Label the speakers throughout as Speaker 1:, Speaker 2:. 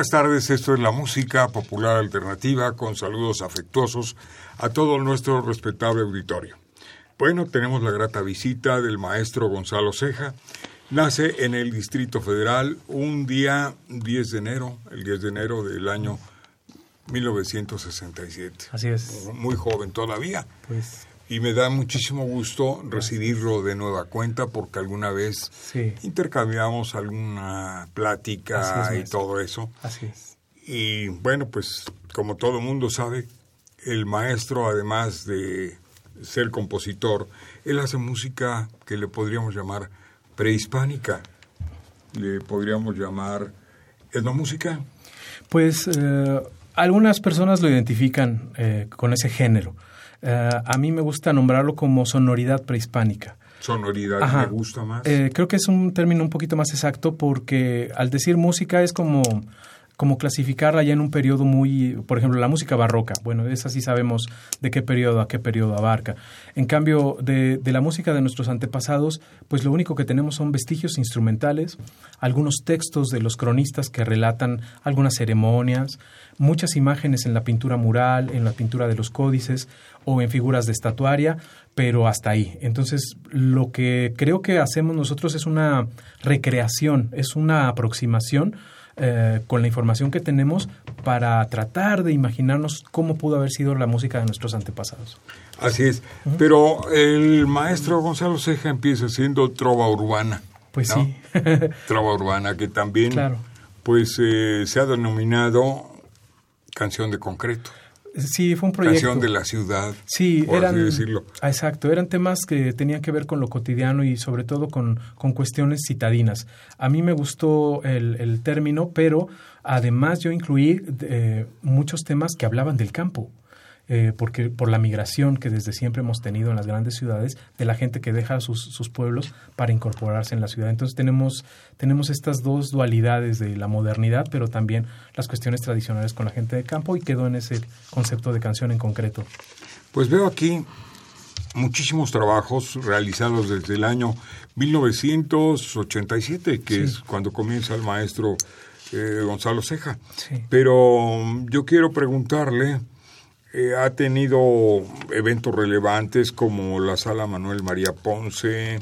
Speaker 1: Buenas tardes, esto es la música popular alternativa con saludos afectuosos a todo nuestro respetable auditorio. Bueno, tenemos la grata visita del maestro Gonzalo Ceja. Nace en el Distrito Federal un día 10 de enero, el 10 de enero del año 1967.
Speaker 2: Así es.
Speaker 1: Muy joven todavía.
Speaker 2: Pues
Speaker 1: Y me da muchísimo gusto recibirlo de nueva cuenta porque alguna vez
Speaker 2: sí,
Speaker 1: intercambiamos alguna plática
Speaker 2: es,
Speaker 1: y todo eso.
Speaker 2: así es.
Speaker 1: Y bueno, pues como todo mundo sabe, el maestro, además de ser compositor, él hace música que le podríamos llamar prehispánica, le podríamos llamar etnomúsica.
Speaker 2: Pues eh, algunas personas lo identifican eh, con ese género. Eh, a mí me gusta nombrarlo como sonoridad prehispánica.
Speaker 1: Sonoridad
Speaker 2: Ajá.
Speaker 1: me gusta más.
Speaker 2: Eh, creo que es un término un poquito más exacto porque al decir música es como, como clasificarla ya en un periodo muy, por ejemplo, la música barroca. Bueno, esa sí sabemos de qué periodo a qué periodo abarca. En cambio, de, de la música de nuestros antepasados, pues lo único que tenemos son vestigios instrumentales, algunos textos de los cronistas que relatan algunas ceremonias, muchas imágenes en la pintura mural, en la pintura de los códices o en figuras de estatuaria, pero hasta ahí. Entonces, lo que creo que hacemos nosotros es una recreación, es una aproximación eh, con la información que tenemos para tratar de imaginarnos cómo pudo haber sido la música de nuestros antepasados.
Speaker 1: Así es. Pero el maestro Gonzalo Ceja empieza siendo trova urbana.
Speaker 2: Pues
Speaker 1: ¿no?
Speaker 2: sí,
Speaker 1: Trova urbana, que también
Speaker 2: Claro.
Speaker 1: pues eh, se ha denominado canción de concreto.
Speaker 2: Sí, fue un proyecto.
Speaker 1: Canción de la ciudad,
Speaker 2: Sí,
Speaker 1: por
Speaker 2: eran,
Speaker 1: así decirlo.
Speaker 2: Exacto, eran temas que tenían que ver con lo cotidiano y sobre todo con, con cuestiones citadinas. A mí me gustó el, el término, pero además yo incluí eh, muchos temas que hablaban del campo. Eh, porque por la migración que desde siempre hemos tenido en las grandes ciudades, de la gente que deja sus, sus pueblos para incorporarse en la ciudad. Entonces tenemos, tenemos estas dos dualidades de la modernidad, pero también las cuestiones tradicionales con la gente de campo y quedó en ese concepto de canción en concreto.
Speaker 1: Pues veo aquí muchísimos trabajos realizados desde el año 1987, que
Speaker 2: Sí.
Speaker 1: es cuando comienza el maestro eh, Gonzalo Ceja.
Speaker 2: Sí.
Speaker 1: Pero mm, yo quiero preguntarle, eh, ha tenido eventos relevantes como la Sala Manuel María Ponce,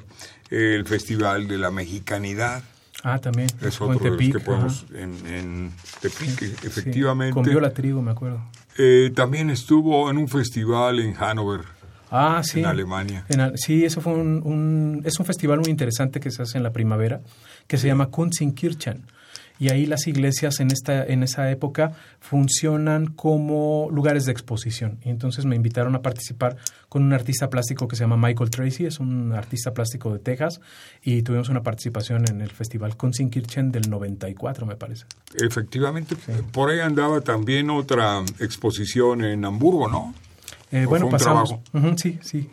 Speaker 1: el Festival de la Mexicanidad,
Speaker 2: Ah, también.
Speaker 1: es otro de los que podemos
Speaker 2: ajá.
Speaker 1: en, en Tepic,
Speaker 2: Sí,
Speaker 1: efectivamente.
Speaker 2: Con Viola Trigo, me acuerdo.
Speaker 1: Eh, también estuvo en un festival en Hannover,
Speaker 2: Ah, sí.
Speaker 1: en Alemania.
Speaker 2: En sí, eso fue un, un- es un festival muy interesante que se hace en la primavera, que se llama Kunstenkirchen. Y ahí las iglesias en esta en esa época funcionan como lugares de exposición. Y entonces me invitaron a participar con un artista plástico que se llama Michael Tracy, es un artista plástico de Texas, y tuvimos una participación en el festival Kunstenkirchen del 94, me parece.
Speaker 1: Efectivamente, por ahí andaba también otra exposición en Hamburgo, ¿no?
Speaker 2: Eh,
Speaker 1: ¿O
Speaker 2: bueno, pasamos. sí, sí.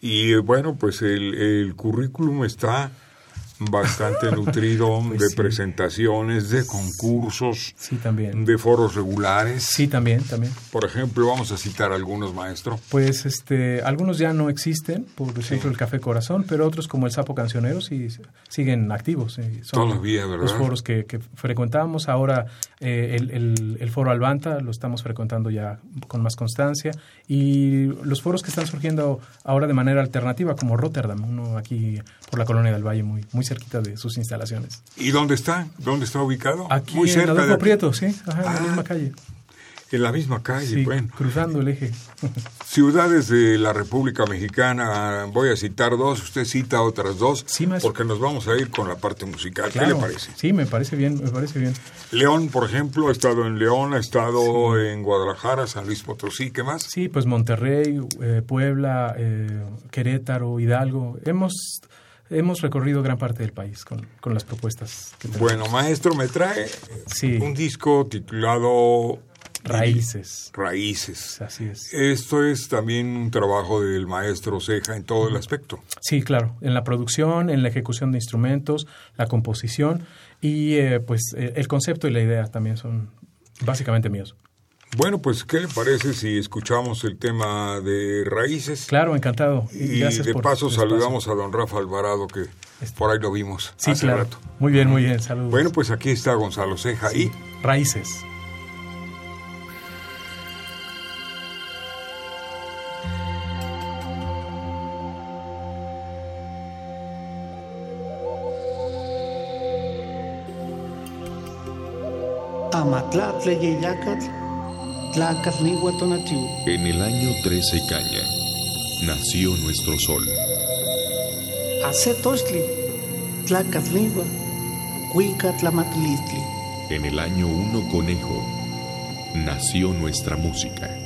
Speaker 1: Y eh, bueno, pues el, el currículum está bastante nutrido
Speaker 2: Pues
Speaker 1: de
Speaker 2: sí.
Speaker 1: presentaciones, de concursos,
Speaker 2: Sí, también.
Speaker 1: de foros regulares.
Speaker 2: Sí, también, también.
Speaker 1: Por ejemplo, vamos a citar algunos, maestro.
Speaker 2: Pues este, algunos ya no existen, por ejemplo el Café Corazón, pero otros como el Sapo Cancionero sí siguen activos. sí, son
Speaker 1: Todavía, ¿verdad?
Speaker 2: Los foros que, que frecuentábamos. Ahora eh, el, el- el foro Albanta lo estamos frecuentando ya con más constancia. Y los foros que están surgiendo ahora de manera alternativa, como Rotterdam, uno aquí por la Colonia del Valle, muy, muy cerquita de sus instalaciones.
Speaker 1: ¿Y dónde está? ¿Dónde está ubicado?
Speaker 2: Aquí
Speaker 1: Muy
Speaker 2: en
Speaker 1: cerca de
Speaker 2: Adolfo
Speaker 1: aquí.
Speaker 2: Prieto, sí, ajá, en la
Speaker 1: Ah.
Speaker 2: misma calle.
Speaker 1: En la misma calle,
Speaker 2: Sí,
Speaker 1: bueno.
Speaker 2: cruzando el eje.
Speaker 1: Ciudades de la República Mexicana, voy a citar dos, usted cita otras dos,
Speaker 2: Sí,
Speaker 1: porque nos vamos a ir con la parte musical. ¿Qué le parece?
Speaker 2: Sí, me parece bien, me parece bien.
Speaker 1: León, por ejemplo, ha estado en León, ha estado en Guadalajara, San Luis Potosí, ¿qué más?
Speaker 2: Sí, pues Monterrey, eh, Puebla, eh, Querétaro, Hidalgo. Hemos, hemos recorrido gran parte del país con, con las propuestas que tenemos.
Speaker 1: Bueno, maestro, me trae
Speaker 2: Sí.
Speaker 1: un disco titulado
Speaker 2: Raíces.
Speaker 1: Raíces.
Speaker 2: Así es.
Speaker 1: Esto es también un trabajo del maestro Ceja en todo el aspecto.
Speaker 2: Sí, claro, en la producción, en la ejecución de instrumentos, la composición y eh, pues eh, el concepto y la idea también son básicamente míos.
Speaker 1: Bueno, pues, ¿qué le parece si escuchamos el tema de Raíces?
Speaker 2: Claro, encantado.
Speaker 1: Y
Speaker 2: gracias
Speaker 1: de
Speaker 2: por
Speaker 1: paso saludamos a don Rafa Alvarado, que por ahí lo vimos
Speaker 2: Sí,
Speaker 1: hace
Speaker 2: claro.
Speaker 1: rato.
Speaker 2: Muy bien, muy bien. Saludos.
Speaker 1: Bueno, pues aquí está Gonzalo Ceja y
Speaker 2: Raíces.
Speaker 3: Tlacatlihuatonatiu.
Speaker 4: En el año 13 Caña nació nuestro sol. En el año 1 Conejo nació nuestra música.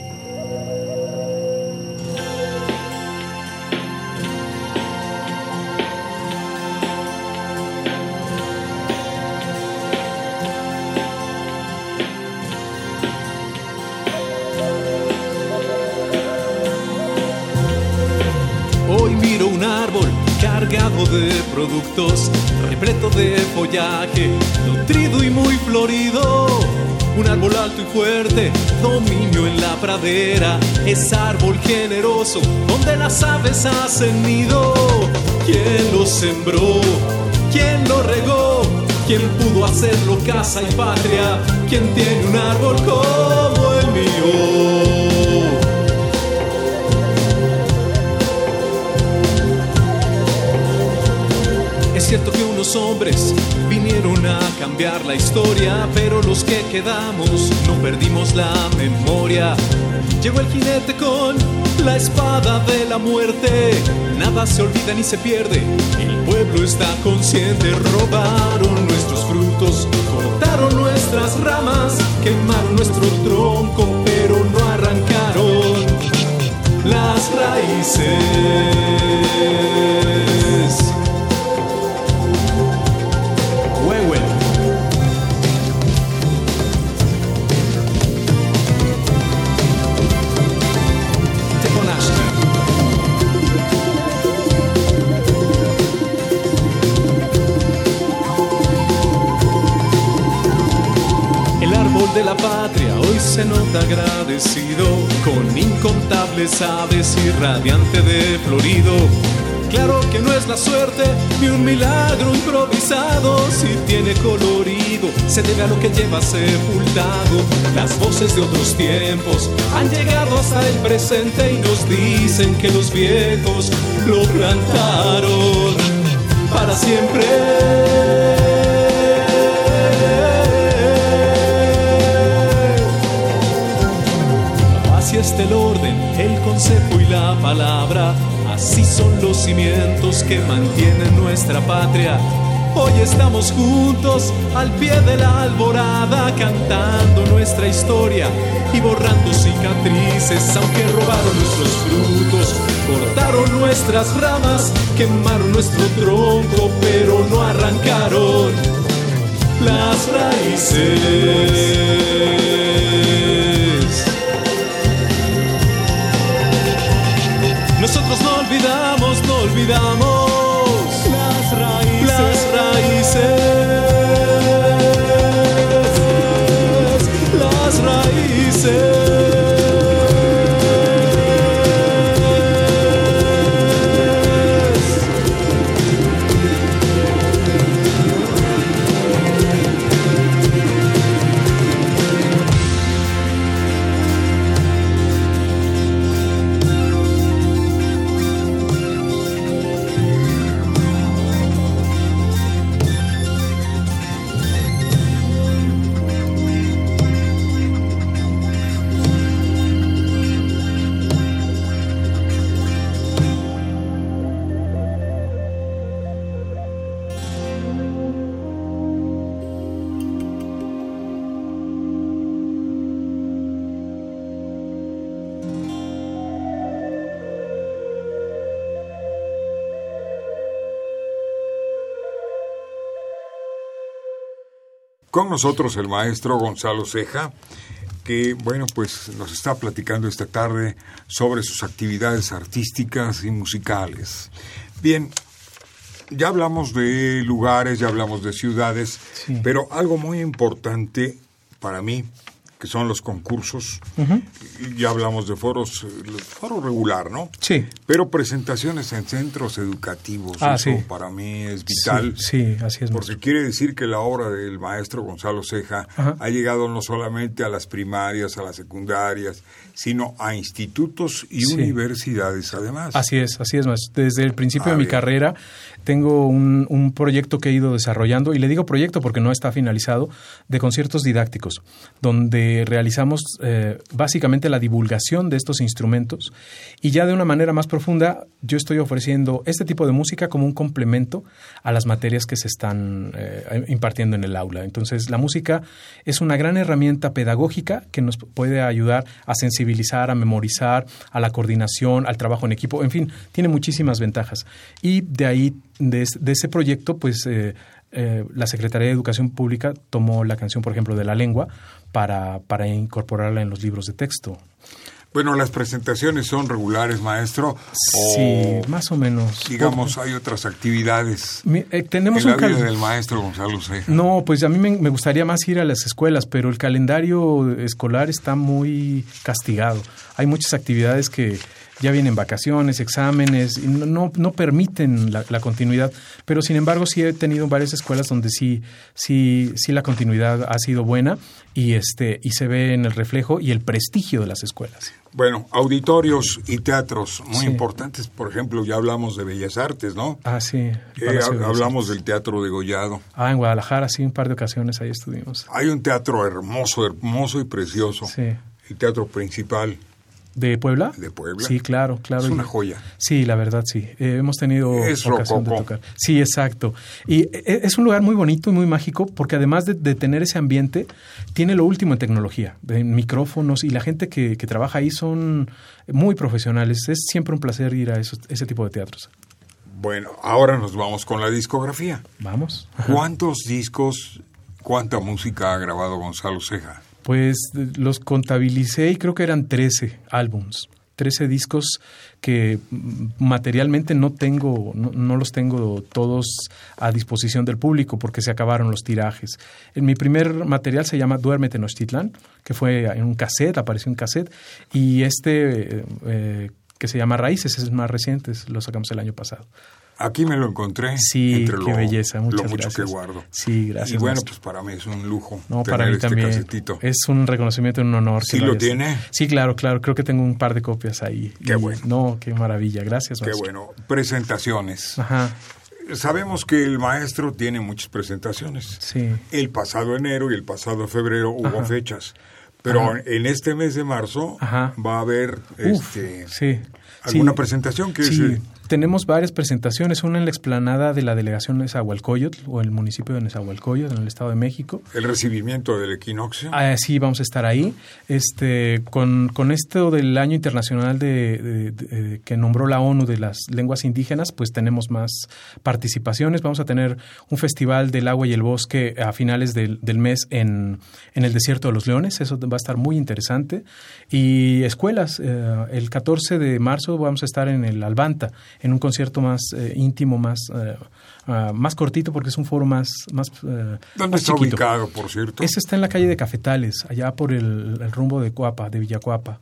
Speaker 5: Productos, repleto de follaje, nutrido y muy florido. Un árbol alto y fuerte, dominio en la pradera, es árbol generoso donde las aves hacen nido. ¿Quién lo sembró? ¿Quién lo regó? ¿Quién pudo hacerlo casa y patria? ¿Quién tiene un árbol como el mío? Unos hombres vinieron a cambiar la historia, pero los que quedamos no perdimos la memoria. Llegó el jinete con la espada de la muerte. Nada se olvida ni se pierde. El pueblo está consciente. Robaron nuestros frutos, cortaron nuestras ramas, quemaron nuestro tronco, pero no arrancaron las raíces. De la patria hoy se nota agradecido con incontables aves y radiante de florido. Claro que no es la suerte ni un milagro improvisado, si tiene colorido, se debe a lo que lleva sepultado. Las voces de otros tiempos han llegado hasta el presente y nos dicen que los viejos lo plantaron para siempre. El orden, el consejo y la palabra. Así son los cimientos que mantienen nuestra patria. Hoy estamos juntos al pie de la alborada, cantando nuestra historia y borrando cicatrices, aunque robaron nuestros frutos, cortaron nuestras ramas, quemaron nuestro tronco, pero no arrancaron las raíces. Nosotros no olvidamos, no olvidamos las raíces. Las raíces.
Speaker 1: Con nosotros el maestro Gonzalo Ceja, que, bueno, pues nos está platicando esta tarde sobre sus actividades artísticas y musicales. Bien, ya hablamos de lugares, ya hablamos de ciudades,
Speaker 2: Sí.
Speaker 1: pero algo muy importante para mí, que son los concursos, ya hablamos de foros, eh, foro regular, ¿no?
Speaker 2: Sí.
Speaker 1: Pero presentaciones en centros educativos,
Speaker 2: Ah,
Speaker 1: eso
Speaker 2: sí.
Speaker 1: para mí es vital.
Speaker 2: Sí, sí, así es.
Speaker 1: Porque quiere decir que la obra del maestro Gonzalo Ceja ha llegado no solamente a las primarias, a las secundarias, sino a institutos y
Speaker 2: Sí.
Speaker 1: universidades además.
Speaker 2: Así es, así es más. Desde el principio
Speaker 1: A
Speaker 2: de mi carrera tengo un, un proyecto que he ido desarrollando, y le digo proyecto porque no está finalizado, de conciertos didácticos, donde realizamos eh, básicamente la divulgación de estos instrumentos y ya de una manera más profunda yo estoy ofreciendo este tipo de música como un complemento a las materias que se están eh, impartiendo en el aula. Entonces la música es una gran herramienta pedagógica que nos puede ayudar a sensibilizar, a memorizar, a la coordinación, al trabajo en equipo, en fin, tiene muchísimas ventajas. Y de ahí, de, es- de ese proyecto, pues eh, eh, la Secretaría de Educación Pública tomó la canción, por ejemplo, de la lengua para, para incorporarla en los libros de texto.
Speaker 1: Bueno, las presentaciones son regulares, maestro.
Speaker 2: Sí, más o menos.
Speaker 1: digamos, hay otras actividades
Speaker 2: Mi- eh, tenemos un cal-
Speaker 1: vida del maestro Gonzalo.
Speaker 2: No, pues a mí me, me gustaría más ir a las escuelas, pero el calendario escolar está muy castigado. Hay muchas actividades que ya vienen vacaciones, exámenes, y no, no, no permiten la, la continuidad. Pero sin embargo sí he tenido varias escuelas donde sí, sí, sí la continuidad ha sido buena y este, y se ve en el reflejo y el prestigio de las escuelas.
Speaker 1: Bueno, auditorios y teatros muy
Speaker 2: Sí.
Speaker 1: importantes. Por ejemplo, ya hablamos de Bellas Artes, ¿no?
Speaker 2: Ah, sí.
Speaker 1: Eh,
Speaker 2: de
Speaker 1: hablamos del Teatro de Gollado.
Speaker 2: Ah, en Guadalajara sí, un par de ocasiones ahí estuvimos.
Speaker 1: Hay un teatro hermoso, hermoso y precioso.
Speaker 2: Sí.
Speaker 1: El teatro principal.
Speaker 2: ¿De Puebla?
Speaker 1: ¿De Puebla?
Speaker 2: Sí, claro, claro.
Speaker 1: Es una joya.
Speaker 2: Sí, la verdad, sí. Eh, hemos tenido
Speaker 1: Es
Speaker 2: ocasión de tocar. Sí, exacto. Y eh, es un lugar muy bonito y muy mágico porque además de, de tener ese ambiente, tiene lo último en tecnología, de micrófonos y la gente que, que trabaja ahí son muy profesionales. Es siempre un placer ir a esos- ese tipo de teatros.
Speaker 1: Bueno, ahora nos vamos con la discografía.
Speaker 2: Vamos.
Speaker 1: ¿Cuántos discos, cuánta música ha grabado Gonzalo Ceja?
Speaker 2: Pues los contabilicé y creo que eran 13 álbums, 13 discos que materialmente no tengo, no, los tengo todos a disposición del público porque se acabaron los tirajes. En mi primer material se llama Duérmete Tenochtitlán, que fue en un cassette, apareció en cassette, y este eh, eh, que se llama Raíces es más reciente, lo sacamos el año pasado.
Speaker 1: Aquí me lo encontré.
Speaker 2: Sí,
Speaker 1: entre
Speaker 2: qué
Speaker 1: lo,
Speaker 2: belleza, muchas
Speaker 1: lo mucho
Speaker 2: gracias.
Speaker 1: que guardo.
Speaker 2: Sí, gracias,
Speaker 1: Y bueno,
Speaker 2: maestro.
Speaker 1: pues para mí es un lujo
Speaker 2: No,
Speaker 1: tener
Speaker 2: para mí
Speaker 1: este
Speaker 2: también.
Speaker 1: casetito.
Speaker 2: Es un reconocimiento, un honor.
Speaker 1: ¿Sí lo
Speaker 2: hayas-
Speaker 1: tiene?
Speaker 2: Sí, claro, claro. Creo que tengo un par de copias ahí.
Speaker 1: Qué
Speaker 2: Y-
Speaker 1: bueno.
Speaker 2: No, qué maravilla. Gracias,
Speaker 1: Qué
Speaker 2: maestro.
Speaker 1: bueno. Presentaciones.
Speaker 2: Ajá,
Speaker 1: Sabemos que el maestro tiene muchas presentaciones.
Speaker 2: sí.
Speaker 1: El pasado enero y el pasado febrero hubo
Speaker 2: Ajá.
Speaker 1: fechas. Pero
Speaker 2: Ajá.
Speaker 1: en este mes de marzo
Speaker 2: Ajá.
Speaker 1: va a haber
Speaker 2: Uf,
Speaker 1: este,
Speaker 2: sí.
Speaker 1: alguna
Speaker 2: Sí.
Speaker 1: presentación que
Speaker 2: Sí,
Speaker 1: es,
Speaker 2: tenemos varias presentaciones. Una en la explanada de la delegación de Nezahualcóyotl o el municipio de Nezahualcóyotl en el Estado de México.
Speaker 1: el recibimiento del equinoccio.
Speaker 2: Ah, sí, vamos a estar ahí. Este, con, con esto del año internacional de, de- de- que nombró la ONU de las lenguas indígenas, pues tenemos más participaciones. Vamos a tener un festival del agua y el bosque a finales del, del mes en, en el desierto de los leones. Eso va a estar muy interesante. Y escuelas. eh, el 14 de marzo vamos a estar en el Albanta, en un concierto más eh, íntimo, más, eh, ah, más cortito, porque es un foro más, más, eh,
Speaker 1: ¿Dónde
Speaker 2: más
Speaker 1: está
Speaker 2: chiquito.
Speaker 1: ubicado, por cierto?
Speaker 2: Ese está en la calle de Cafetales, allá por el, el rumbo de Cuapa, de Villacuapa.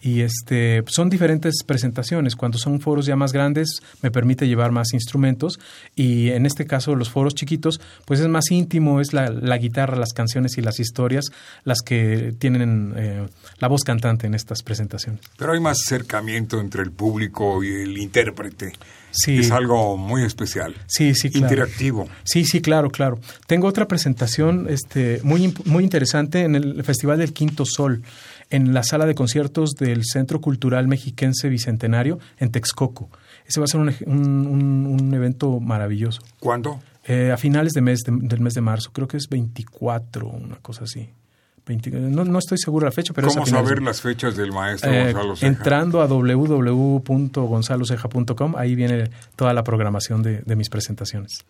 Speaker 2: Y este, son diferentes presentaciones. Cuando son foros ya más grandes, me permite llevar más instrumentos. Y en este caso, los foros chiquitos, pues es más íntimo, es la, la guitarra, las canciones y las historias las que tienen eh, la voz cantante en estas presentaciones.
Speaker 1: Pero hay más acercamiento entre el público y el intérprete.
Speaker 2: Sí.
Speaker 1: Es algo muy especial.
Speaker 2: Sí, sí, claro.
Speaker 1: Interactivo.
Speaker 2: Sí, sí, claro, claro. Tengo otra presentación este, muy, muy interesante en el Festival del Quinto Sol, en la sala de conciertos del Centro Cultural Mexiquense Bicentenario en Texcoco. Ese va a ser un, un- un evento maravilloso.
Speaker 1: ¿Cuándo?
Speaker 2: Eh, a finales de mes de- del mes de marzo, creo que es 24, una cosa así. 20 no, no estoy seguro de la fecha, pero es a
Speaker 1: ¿Cómo
Speaker 2: finales de-
Speaker 1: saber las fechas del maestro
Speaker 2: Eh,
Speaker 1: Gonzalo Ceja?
Speaker 2: entrando a www.gonzaloceja.com, ahí viene toda la programación de, de mis presentaciones.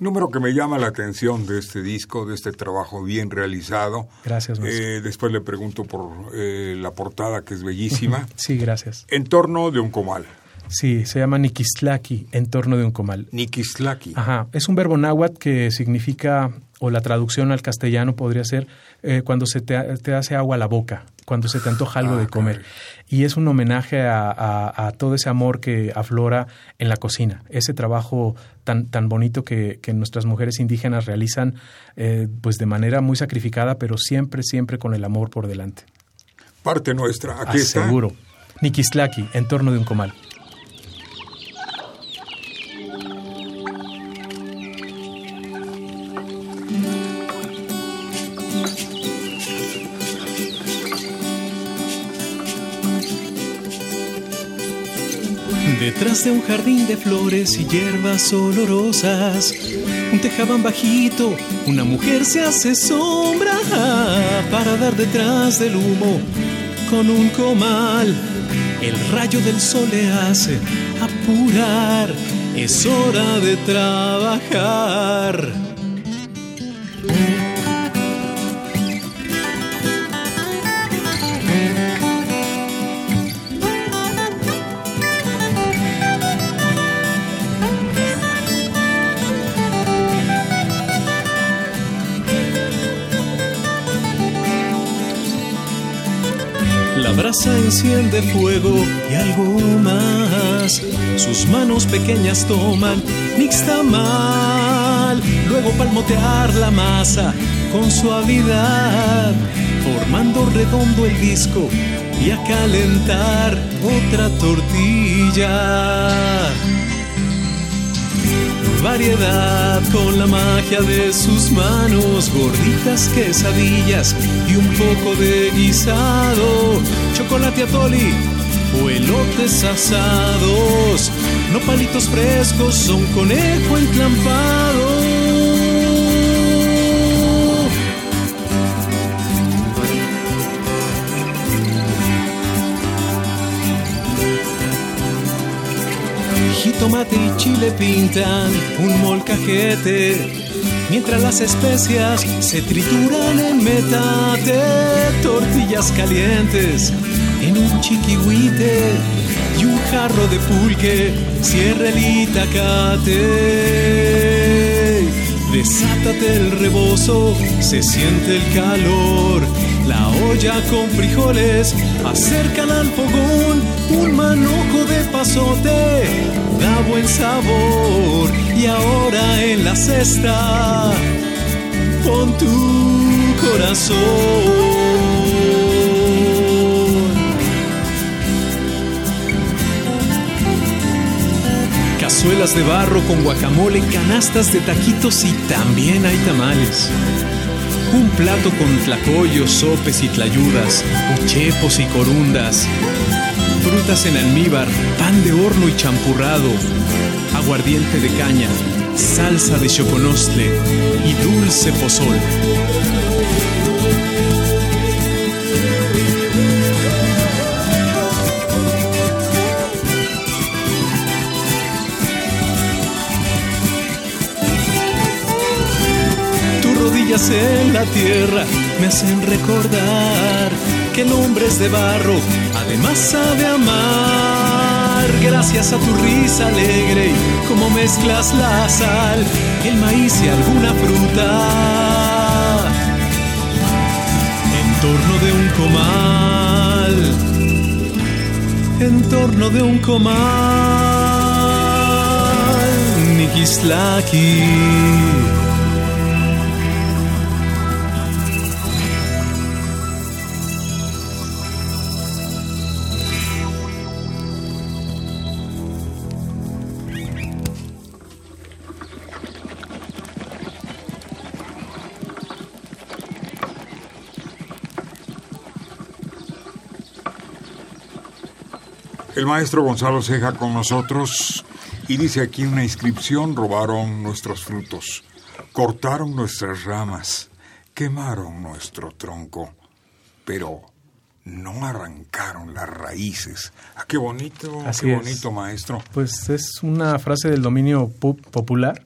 Speaker 1: Número que me llama la atención de este disco, de este trabajo bien realizado.
Speaker 2: Gracias, maestro.
Speaker 1: Eh, después le pregunto por eh, la portada, que es bellísima.
Speaker 2: Sí, gracias.
Speaker 1: En torno de un comal.
Speaker 2: Sí, se llama Nikislaki, en torno de un comal.
Speaker 1: Nikislaki.
Speaker 2: Ajá, es un verbo náhuatl que significa, o la traducción al castellano podría ser, eh, cuando se te, te hace agua a la boca, cuando se te antoja algo
Speaker 1: Ah,
Speaker 2: de comer.
Speaker 1: caray.
Speaker 2: Y es un homenaje a, a- a todo ese amor que aflora en la cocina, ese trabajo tan, tan bonito que, que nuestras mujeres indígenas realizan eh, pues de manera muy sacrificada, pero siempre, siempre con el amor por delante.
Speaker 1: Parte nuestra. Aquí está.
Speaker 2: Seguro. En torno de un comal.
Speaker 5: Jardín de flores y hierbas olorosas, un tejabán bajito, una mujer se hace sombra para dar detrás del humo con un comal. El rayo del sol le hace apurar, es hora de trabajar. La brasa enciende fuego y algo más. Sus manos pequeñas toman nixtamal. Luego palmotear la masa con suavidad, formando redondo el disco y a calentar otra tortilla variedad con la magia de sus manos, gorditas quesadillas y un poco de guisado, chocolate atoli o elotes asados, no palitos frescos, son conejo enclampado. Jitomate y chile pintan un molcajete, mientras las especias se trituran en metate, tortillas calientes en un chiquihuite y un jarro de pulque, cierra el itacate. Desátate el rebozo, se siente el calor. La olla con frijoles acercan al fogón. Un manojo de pasote da buen sabor. Y ahora en la cesta, pon tu corazón. Cazuelas de barro con guacamole, canastas de taquitos y también hay tamales. Un plato con tlacoyos, sopes y tlayudas, uchepos y corundas. Frutas en almíbar, pan de horno y champurrado, aguardiente de caña, salsa de choconostle y dulce pozol. Tus rodillas en la tierra me hacen recordar que el hombre es de barro, además sabe amar. Gracias a tu risa alegre y cómo mezclas la sal, el maíz y alguna fruta. En torno de un comal, en torno de un comal, Nikislaki.
Speaker 1: El maestro Gonzalo Ceja con nosotros y dice aquí una inscripción, robaron nuestros frutos, cortaron nuestras ramas. ¿Qué quemaron nuestro tronco, pero no arrancaron las raíces. Ah, qué bonito,
Speaker 2: Así
Speaker 1: qué
Speaker 2: es.
Speaker 1: bonito, maestro.
Speaker 2: Pues es una frase del dominio pu- popular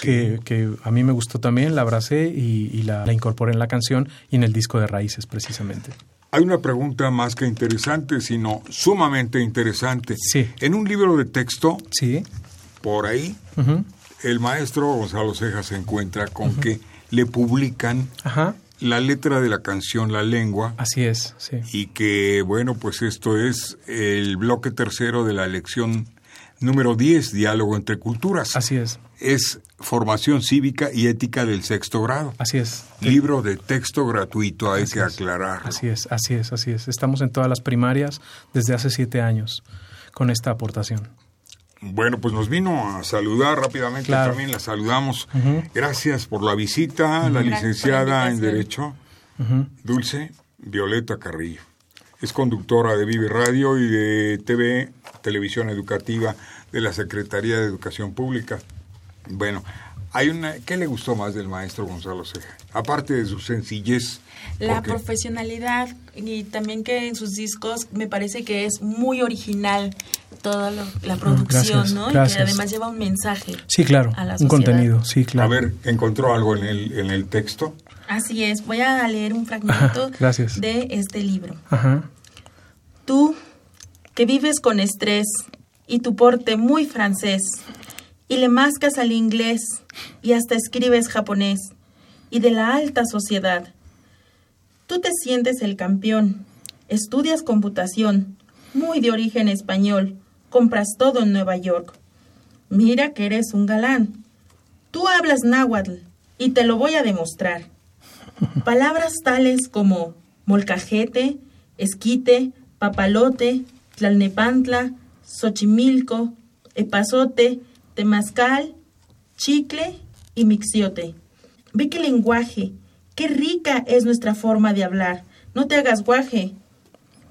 Speaker 2: que, que a mí me gustó también, la abracé y, y la, la incorporé en la canción y en el disco de Raíces precisamente.
Speaker 1: Hay una pregunta más que interesante, sino sumamente interesante.
Speaker 2: Sí.
Speaker 1: En un libro de texto,
Speaker 2: Sí.
Speaker 1: por ahí, el maestro Gonzalo Ceja se encuentra con que le publican
Speaker 2: Ajá.
Speaker 1: la letra de la canción La Lengua
Speaker 2: Así es, sí.
Speaker 1: y que, bueno, pues esto es el bloque tercero de la lección número 10, Diálogo entre Culturas.
Speaker 2: Así es,
Speaker 1: Es Formación Cívica y Ética del Sexto Grado.
Speaker 2: así es.
Speaker 1: Libro de texto gratuito, hay
Speaker 2: Así
Speaker 1: que aclarar.
Speaker 2: Así es, así es, así es. Estamos en todas las primarias desde hace siete años con esta aportación.
Speaker 1: Bueno, pues nos vino a saludar rápidamente,
Speaker 2: Claro.
Speaker 1: también la saludamos. Gracias por la visita, la licenciada en. Derecho. Dulce Violeta Carrillo. Es conductora de Vive Radio y de TV, Televisión Educativa de la Secretaría de Educación Pública. Bueno, hay una ¿qué le gustó más del maestro Gonzalo Ceja? Aparte de su sencillez.
Speaker 6: La profesionalidad y también que en sus discos me parece que es muy original toda lo- la producción,
Speaker 2: gracias,
Speaker 6: ¿no? Y que además lleva un mensaje.
Speaker 2: Sí, claro,
Speaker 6: A la
Speaker 2: un contenido, sí,
Speaker 1: A
Speaker 2: claro.
Speaker 1: ver, ¿encontró algo en el, en el texto?
Speaker 6: Así es, voy a leer un fragmento
Speaker 2: Ajá, gracias.
Speaker 6: de este libro.
Speaker 2: Ajá.
Speaker 6: Tú, que vives con estrés y tu porte muy francés, y le mascas al inglés y hasta escribes japonés, y de la alta sociedad. Tú te sientes el campeón, estudias computación, muy de origen español, compras todo en Nueva York. Mira que eres un galán. Tú hablas náhuatl y te lo voy a demostrar. Palabras tales como molcajete, esquite, papalote, tlalnepantla, xochimilco, epazote, temazcal, chicle y mixiote. Ve qué lenguaje, qué rica es nuestra forma de hablar. No te hagas guaje.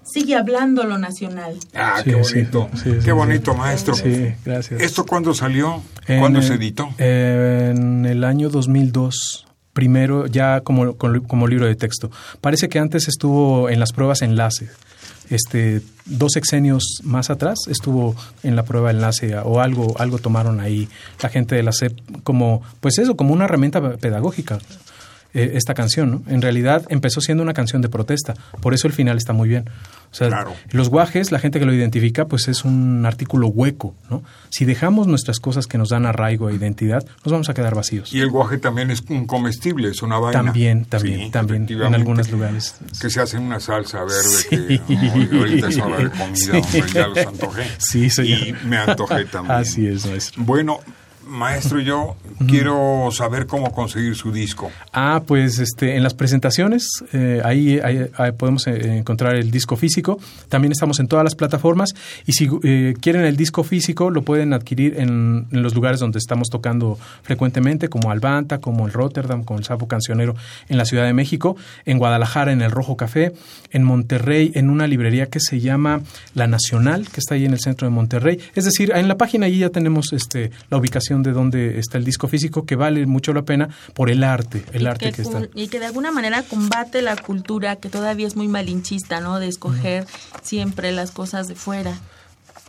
Speaker 6: Sigue hablando lo nacional.
Speaker 1: Ah,
Speaker 2: Sí,
Speaker 1: qué bonito.
Speaker 2: sí, sí,
Speaker 1: qué
Speaker 2: sí.
Speaker 1: bonito, maestro.
Speaker 2: Sí, gracias.
Speaker 1: ¿Esto cuándo salió?
Speaker 2: En,
Speaker 1: ¿Cuándo se
Speaker 2: eh,
Speaker 1: editó?
Speaker 2: En el año 2002. Primero, ya como, como, como libro de texto. Parece que antes estuvo en las pruebas enlace. Este, dos sexenios más atrás estuvo en la prueba enlace o algo, algo tomaron ahí la gente de la SEP como, pues eso, como una herramienta pedagógica. Eh, esta canción, ¿no? En realidad empezó siendo una canción de protesta, por eso el final está muy bien. O sea,
Speaker 1: Claro.
Speaker 2: los guajes, la gente que lo identifica, pues es un artículo hueco, ¿no? Si dejamos nuestras cosas que nos dan arraigo e identidad, nos vamos a quedar vacíos.
Speaker 1: Y el guaje también es un comestible, es una vaina.
Speaker 2: También, también,
Speaker 1: Sí,
Speaker 2: también, en algunos lugares.
Speaker 1: Que se hace una salsa verde
Speaker 2: Sí.
Speaker 1: que ay, ahorita es hora de comida,
Speaker 2: Sí.
Speaker 1: hombre, ya los antojé.
Speaker 2: Sí, señor.
Speaker 1: Y me antojé también.
Speaker 2: Así es, maestro.
Speaker 1: Bueno, maestro, yo quiero saber cómo conseguir su disco.
Speaker 2: Ah, pues este, en las presentaciones, eh, ahí, ahí- ahí podemos eh, encontrar el disco físico. También estamos en todas las plataformas. Y si eh, quieren el disco físico, lo pueden adquirir en, en los lugares donde estamos tocando frecuentemente, como Albanta, como el Rotterdam, como el Sapo Cancionero en la Ciudad de México, en Guadalajara, en el Rojo Café, en Monterrey, en una librería que se llama La Nacional, que está ahí en el centro de Monterrey. Es decir, en la página ahí ya tenemos este, la ubicación de dónde está el disco físico, que vale mucho la pena por el arte, el
Speaker 6: y
Speaker 2: arte
Speaker 6: que,
Speaker 2: que está.
Speaker 6: y que de alguna manera combate la cultura que todavía es muy malinchista, ¿no? De escoger siempre las cosas de fuera.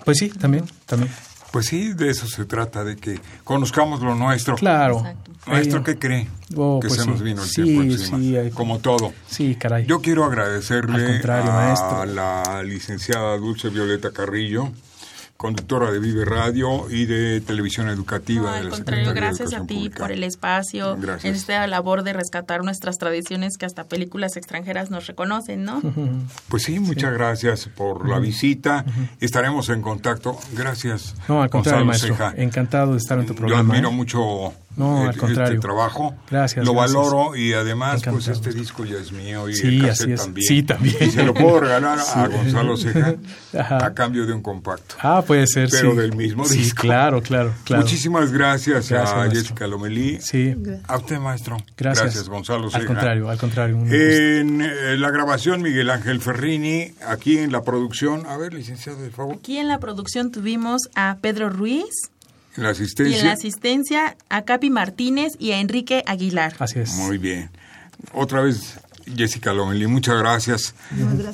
Speaker 2: Pues sí, también, también.
Speaker 1: Pues sí, de eso se trata, de que conozcamos lo nuestro.
Speaker 2: Claro.
Speaker 6: Exacto.
Speaker 1: Maestro,
Speaker 2: Ahí-
Speaker 1: ¿qué cree?
Speaker 2: Oh,
Speaker 1: que
Speaker 2: pues
Speaker 1: se
Speaker 2: sí.
Speaker 1: nos vino el
Speaker 2: Sí,
Speaker 1: tiempo encima.
Speaker 2: sí, hay-
Speaker 1: Como todo.
Speaker 2: Sí, caray.
Speaker 1: Yo quiero agradecerle a
Speaker 2: maestro.
Speaker 1: la licenciada Dulce Violeta Carrillo, conductora de Vive Radio y de Televisión Educativa.
Speaker 6: No,
Speaker 1: de
Speaker 6: al
Speaker 1: la
Speaker 6: contrario,
Speaker 1: Secretaría de
Speaker 6: gracias a ti
Speaker 1: Pública.
Speaker 6: por el espacio,
Speaker 1: Gracias.
Speaker 6: en esta labor de rescatar nuestras tradiciones que hasta películas extranjeras nos reconocen, ¿no?
Speaker 1: Pues sí, muchas gracias por la visita. Estaremos en contacto. Gracias.
Speaker 2: No, al contrario,
Speaker 1: Gonzalo
Speaker 2: maestro.
Speaker 1: Ceja.
Speaker 2: Encantado de estar en tu
Speaker 1: Yo
Speaker 2: programa.
Speaker 1: admiro
Speaker 2: ¿eh?
Speaker 1: mucho
Speaker 2: No,
Speaker 1: el-
Speaker 2: al contrario.
Speaker 1: este trabajo.
Speaker 2: Gracias,
Speaker 1: Lo
Speaker 2: gracias.
Speaker 1: valoro y además, pues
Speaker 2: Encantado.
Speaker 1: este disco ya es mío y
Speaker 2: Sí,
Speaker 1: el
Speaker 2: así
Speaker 1: cassette
Speaker 2: es.
Speaker 1: también.
Speaker 2: Sí, también.
Speaker 1: Y se lo puedo regalar a
Speaker 2: Sí.
Speaker 1: Gonzalo Ceja a cambio de un compacto.
Speaker 2: Ah, puede ser,
Speaker 1: Pero
Speaker 2: sí.
Speaker 1: del mismo
Speaker 2: Sí,
Speaker 1: disco.
Speaker 2: claro, claro, claro.
Speaker 1: Muchísimas gracias,
Speaker 2: Gracias,
Speaker 1: a
Speaker 2: maestro.
Speaker 1: Jessica Lomelí.
Speaker 2: Sí,
Speaker 1: A usted, maestro.
Speaker 2: gracias.
Speaker 1: Gonzalo Ceja.
Speaker 2: Al contrario, al contrario.
Speaker 1: En eh, la grabación, Miguel Ángel Ferrini. Aquí en la producción. A ver, licenciado, de favor.
Speaker 6: Aquí en la producción tuvimos a Pedro Ruiz
Speaker 1: En la
Speaker 6: y
Speaker 1: asistencia.
Speaker 6: en la asistencia a Capi Martínez y a Enrique Aguilar.
Speaker 2: Así es.
Speaker 1: Muy bien. Otra vez, Jessica Lomelí, muchas gracias.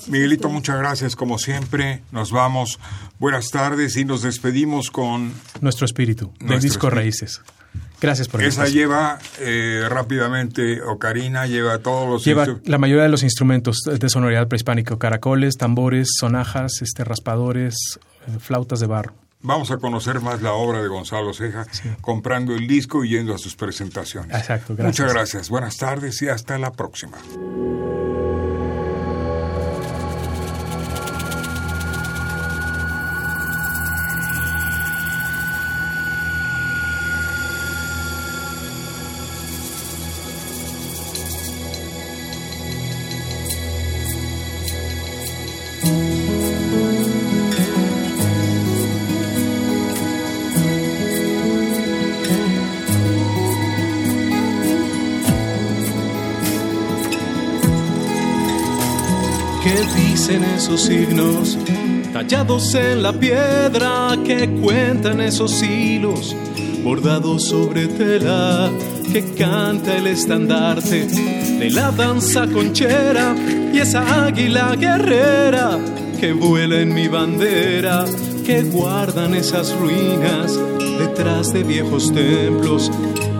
Speaker 1: Miguelito, muchas gracias. Como siempre, nos vamos. Buenas tardes y nos despedimos con...
Speaker 2: Nuestro espíritu, del disco Raíces. Gracias por
Speaker 1: Esa lleva eh, rápidamente, Ocarina lleva todos los...
Speaker 2: Lleva la mayoría de los instrumentos de sonoridad prehispánico, caracoles, tambores, sonajas, este, raspadores, eh, flautas de barro.
Speaker 1: Vamos a conocer más la obra de Gonzalo Ceja comprando el disco y yendo a sus presentaciones.
Speaker 2: Exacto, gracias.
Speaker 1: Muchas gracias. Buenas tardes y hasta la próxima.
Speaker 5: Esos signos tallados en la piedra que cuentan esos hilos bordados sobre tela que canta el estandarte de la danza conchera y esa águila guerrera que vuela en mi bandera que guardan esas ruinas detrás de viejos templos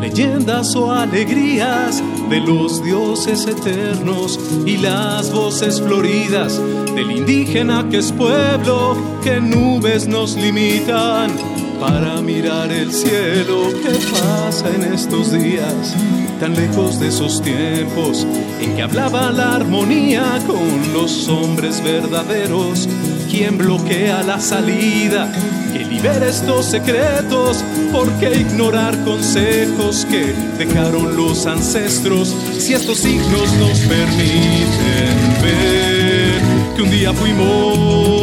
Speaker 5: leyendas o alegrías de los dioses eternos y las voces floridas del indígena que es pueblo, que nubes nos limitan para mirar el cielo que pasa en estos días, tan lejos de esos tiempos en que hablaba la armonía con los hombres verdaderos, quien bloquea la salida que libera estos secretos, porque ignorar consejos que dejaron los ancestros, si estos signos nos permiten ver que un día fuimos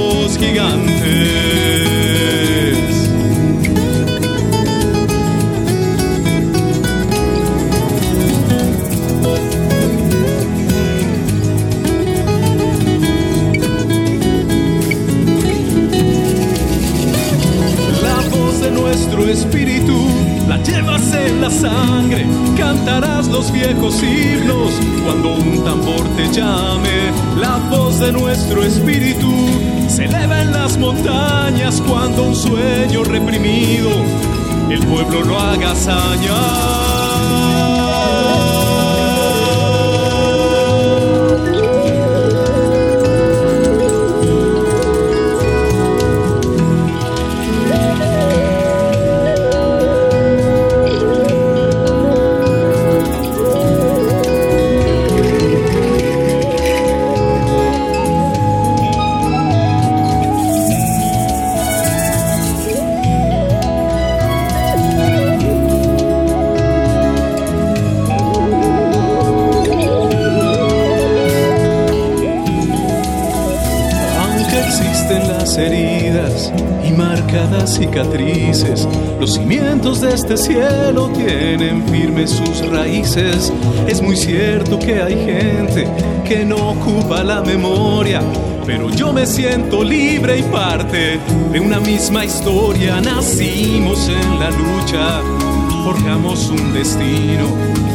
Speaker 5: este cielo tienen firmes sus raíces. Es muy cierto que hay gente que no ocupa la memoria. Pero yo me siento libre y parte de una misma historia. Nacimos en la lucha, forjamos un destino.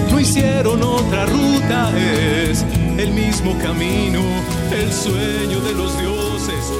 Speaker 5: No hicieron otra ruta, es el mismo camino, el sueño de los dioses.